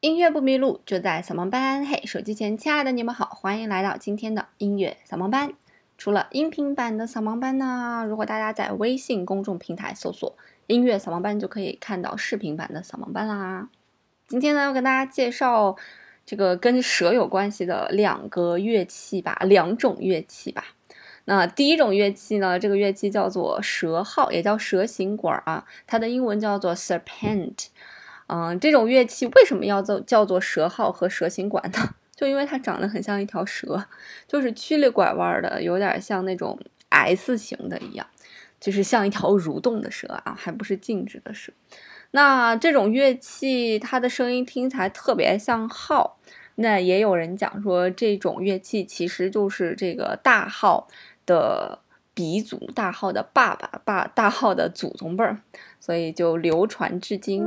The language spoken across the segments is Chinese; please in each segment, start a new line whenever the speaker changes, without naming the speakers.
音乐不迷路，就在扫盲班。嘿，手机前亲爱的你们好，欢迎来到今天的音乐扫盲班。除了音频版的扫盲班呢，如果大家在微信公众平台搜索“音乐扫盲班”，就可以看到视频版的扫盲班啦。今天呢，要跟大家介绍这个跟蛇有关系的两个乐器吧，两种乐器吧。那第一种乐器呢，这个乐器叫做蛇号，也叫蛇形管啊，它的英文叫做 serpent。嗯这种乐器为什么要做叫做蛇号和蛇形管呢？就因为它长得很像一条蛇，就是曲里拐弯的，有点像那种 S 型的一样，就是像一条蠕动的蛇啊，还不是静止的蛇。那这种乐器它的声音听起来特别像号，那也有人讲说这种乐器其实就是这个大号的鼻祖，大号的爸爸，爸大号的祖宗辈儿，所以就流传至今。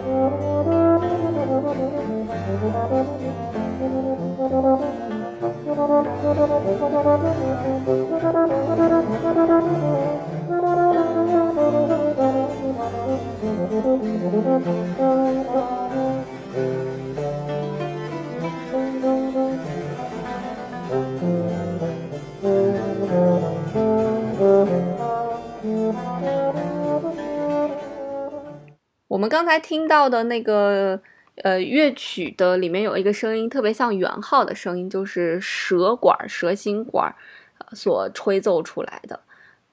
刚才听到的那个呃乐曲的里面有一个声音，特别像圆号的声音，就是蛇管、蛇形管所吹奏出来的。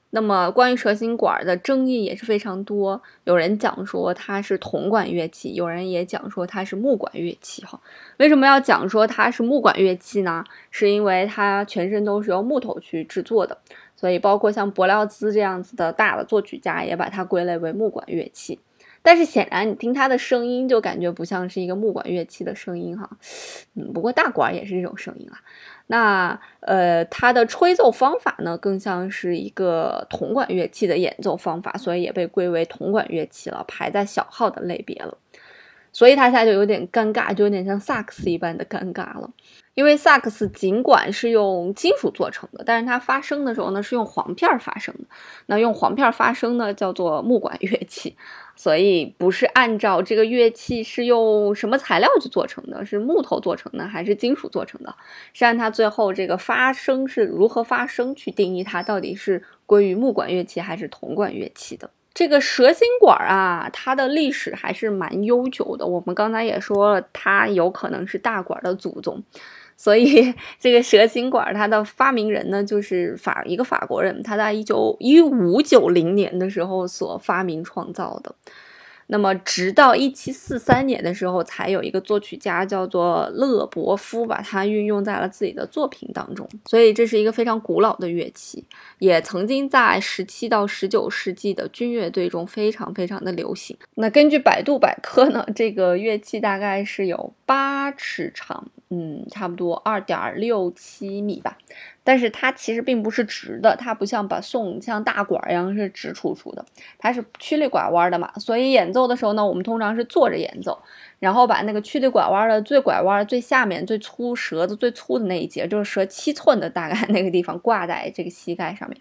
那么关于蛇形管的争议也是非常多，有人讲说它是铜管乐器，有人也讲说它是木管乐器。哈，为什么要讲说它是木管乐器呢？是因为它全身都是由木头去制作的，所以包括像柏辽兹这样子的大的作曲家也把它归类为木管乐器。但是显然，你听它的声音就感觉不像是一个木管乐器的声音哈，嗯，不过大管也是这种声音啊。那呃，它的吹奏方法呢，更像是一个铜管乐器的演奏方法，所以也被归为铜管乐器了，排在小号的类别了。所以它现在就有点尴尬，就有点像萨克斯一般的尴尬了。因为萨克斯尽管是用金属做成的，但是它发声的时候呢是用簧片发声的。那用簧片发声呢叫做木管乐器，所以不是按照这个乐器是用什么材料去做成的，是木头做成的还是金属做成的，是按它最后这个发声是如何发声去定义它到底是归于木管乐器还是铜管乐器的。这个蛇心管啊，它的历史还是蛮悠久的。我们刚才也说了，它有可能是大管的祖宗。所以，这个蛇形管它的发明人呢，就是法一个法国人，他在一九一五九零年的时候所发明创造的。那么，直到一七四三年的时候，才有一个作曲家叫做勒伯夫，把它运用在了自己的作品当中。所以，这是一个非常古老的乐器，也曾经在十七到十九世纪的军乐队中非常非常的流行。那根据百度百科呢，这个乐器大概是有八尺长。嗯，差不多二点六七米吧，但是它其实并不是直的，它不像把颂像大管一样是直出出的，它是曲里拐弯的嘛。所以演奏的时候呢，我们通常是坐着演奏，然后把那个曲里拐弯的最拐弯最下面最粗舌子最粗的那一节，就是舌七寸的大概 那个地方挂在这个膝盖上面，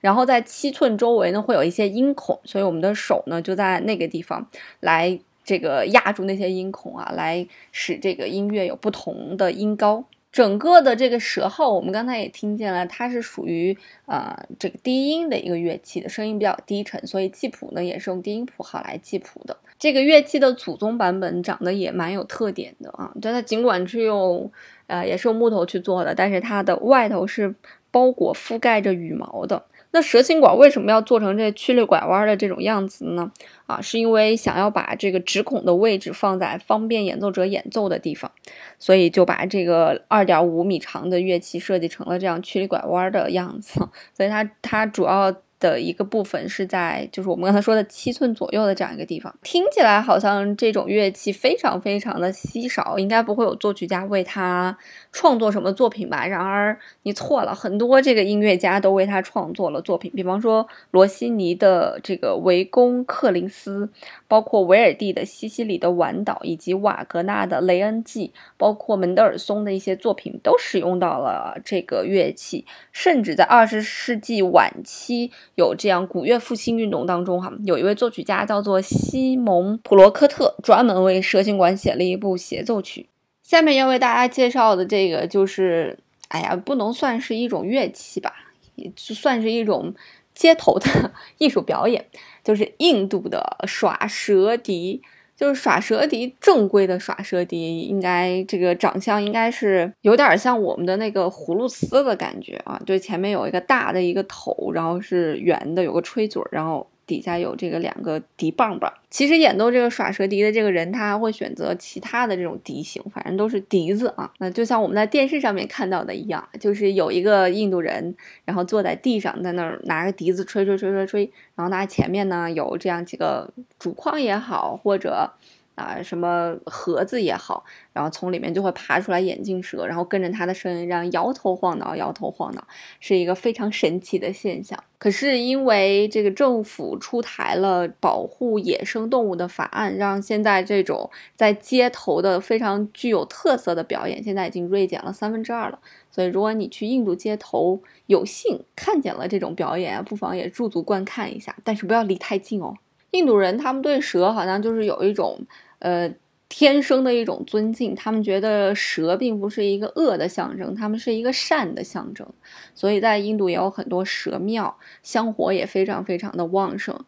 然后在七寸周围呢会有一些音孔，所以我们的手呢就在那个地方来。这个压住那些音孔啊，来使这个音乐有不同的音高。整个的这个舌号，我们刚才也听见了，它是属于呃这个低音的一个乐器的声音比较低沉，所以记谱呢也是用低音谱号来记谱的。这个乐器的祖宗版本长得也蛮有特点的啊，但它尽管是用呃也是用木头去做的，但是它的外头是包裹覆盖着羽毛的。那蛇形管为什么要做成这曲里拐弯的这种样子呢？啊，是因为想要把这个指孔的位置放在方便演奏者演奏的地方，所以就把这个二点五米长的乐器设计成了这样曲里拐弯的样子。所以它它主要。的一个部分是在，就是我们刚才说的七寸左右的这样一个地方，听起来好像这种乐器非常非常的稀少，应该不会有作曲家为它创作什么作品吧？然而你错了，很多这个音乐家都为它创作了作品，比方说罗西尼的这个维宫克林斯，包括维尔蒂的西西里的晚岛，以及瓦格纳的雷恩记，包括门德尔松的一些作品都使用到了这个乐器，甚至在二十世纪晚期。有这样古乐复兴运动当中哈，有一位作曲家叫做西蒙普罗科特，专门为蛇形管写了一部协奏曲。下面要为大家介绍的这个就是，哎呀，不能算是一种乐器吧，也算是一种街头的 艺术表演，就是印度的耍蛇笛。就是耍蛇笛，正规的耍蛇笛，应该这个长相应该是有点像我们的那个葫芦丝的感觉啊，就前面有一个大的一个头，然后是圆的，有个吹嘴，然后。底下有这个两个笛棒棒，其实演奏这个耍蛇笛的这个人，他还会选择其他的这种笛型，反正都是笛子啊。那就像我们在电视上面看到的一样，就是有一个印度人，然后坐在地上，在那儿拿着笛子吹吹吹吹吹，然后他前面呢有这样几个竹框也好，或者。啊，什么盒子也好，然后从里面就会爬出来眼镜蛇，然后跟着它的声音这样摇头晃脑，摇头晃脑，是一个非常神奇的现象。可是因为这个政府出台了保护野生动物的法案，让现在这种在街头的非常具有特色的表演，现在已经锐减了三分之二了。所以如果你去印度街头有幸看见了这种表演，不妨也驻足观看一下，但是不要离太近哦。印度人他们对蛇好像就是有一种。呃，天生的一种尊敬，他们觉得蛇并不是一个恶的象征，他们是一个善的象征，所以在印度也有很多蛇庙，香火也非常非常的旺盛。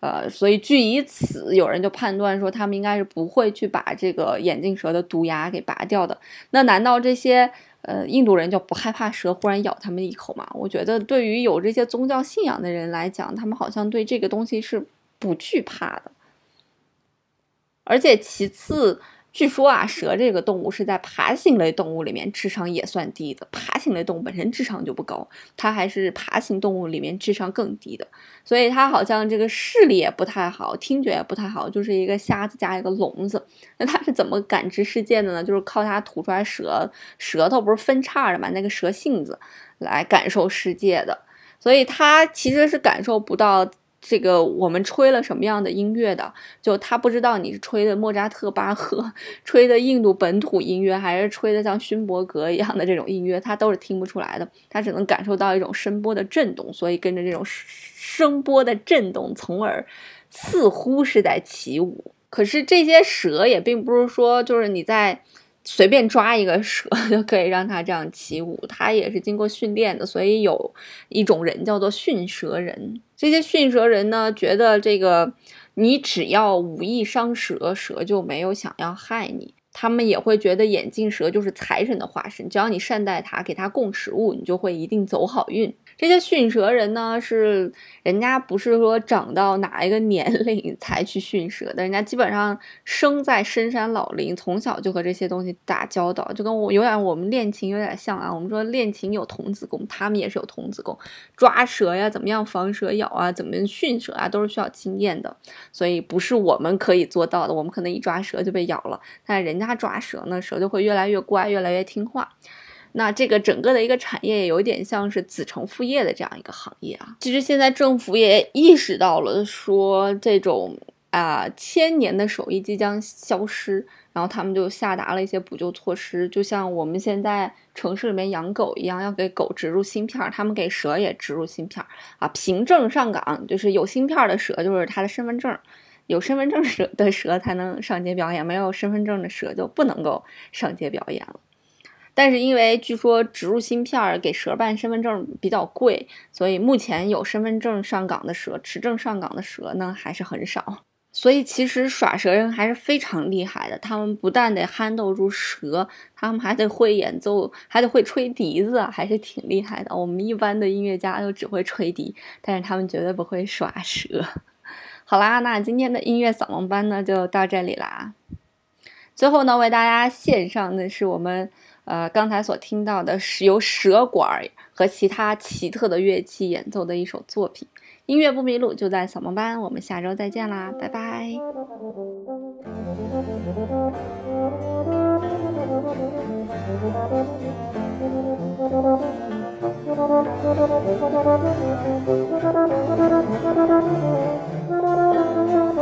呃，所以据以此，有人就判断说，他们应该是不会去把这个眼镜蛇的毒牙给拔掉的。那难道这些呃印度人就不害怕蛇忽然咬他们一口吗？我觉得，对于有这些宗教信仰的人来讲，他们好像对这个东西是不惧怕的。而且其次，据说啊，蛇这个动物是在爬行类动物里面智商也算低的。爬行类动物本身智商就不高，它还是爬行动物里面智商更低的。所以它好像这个视力也不太好，听觉也不太好，就是一个瞎子加一个聋子。那它是怎么感知世界的呢？就是靠它吐出来舌舌头不是分叉的嘛，那个舌信子来感受世界的。所以它其实是感受不到。这个我们吹了什么样的音乐的？就他不知道你是吹的莫扎特、巴赫，吹的印度本土音乐，还是吹的像勋伯格一样的这种音乐，他都是听不出来的。他只能感受到一种声波的震动，所以跟着这种声波的震动，从而似乎是在起舞。可是这些蛇也并不是说，就是你在。随便抓一个蛇就可以让它这样起舞，它也是经过训练的，所以有一种人叫做驯蛇人。这些驯蛇人呢，觉得这个你只要武艺伤蛇，蛇就没有想要害你。他们也会觉得眼镜蛇就是财神的化身，只要你善待它，给它供食物，你就会一定走好运。这些驯蛇人呢，是人家不是说长到哪一个年龄才去驯蛇的，人家基本上生在深山老林，从小就和这些东西打交道，就跟我有点我们练琴有点像啊。我们说练琴有童子功，他们也是有童子功，抓蛇呀，怎么样防蛇咬啊，怎么驯蛇啊，都是需要经验的，所以不是我们可以做到的。我们可能一抓蛇就被咬了，但人家他抓蛇呢，蛇就会越来越乖，越来越听话。那这个整个的一个产业也有点像是子承父业的这样一个行业啊。其实现在政府也意识到了，说这种啊千年的手艺即将消失，然后他们就下达了一些补救措施，就像我们现在城市里面养狗一样，要给狗植入芯片，他们给蛇也植入芯片啊。凭证上岗，就是有芯片的蛇就是它的身份证，有身份证蛇的蛇才能上街表演，没有身份证的蛇就不能够上街表演了。但是因为据说植入芯片儿给蛇办身份证比较贵，所以目前有身份证上岗的蛇、持证上岗的蛇呢还是很少。所以其实耍蛇人还是非常厉害的，他们不但得憨豆住蛇，他们还得会演奏，还得会吹笛子，还是挺厉害的。我们一般的音乐家都只会吹笛，但是他们绝对不会耍蛇。好啦，那今天的音乐扫盲班呢就到这里啦。最后呢，为大家献上的是我们。呃，刚才所听到的是由蛇管和其他奇特的乐器演奏的一首作品。音乐不迷路，就在扫盲班。我们下周再见啦，拜拜。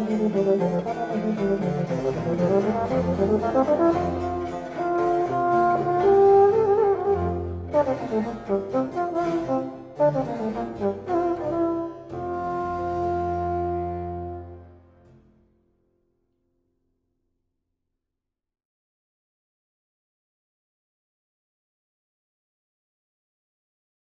Thank you.